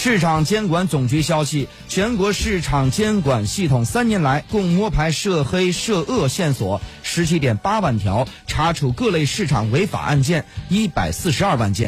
市场监管总局消息全国市场监管系统三年来共摸排涉黑涉恶线索十七点八万条查处各类市场违法案件一百四十二万件。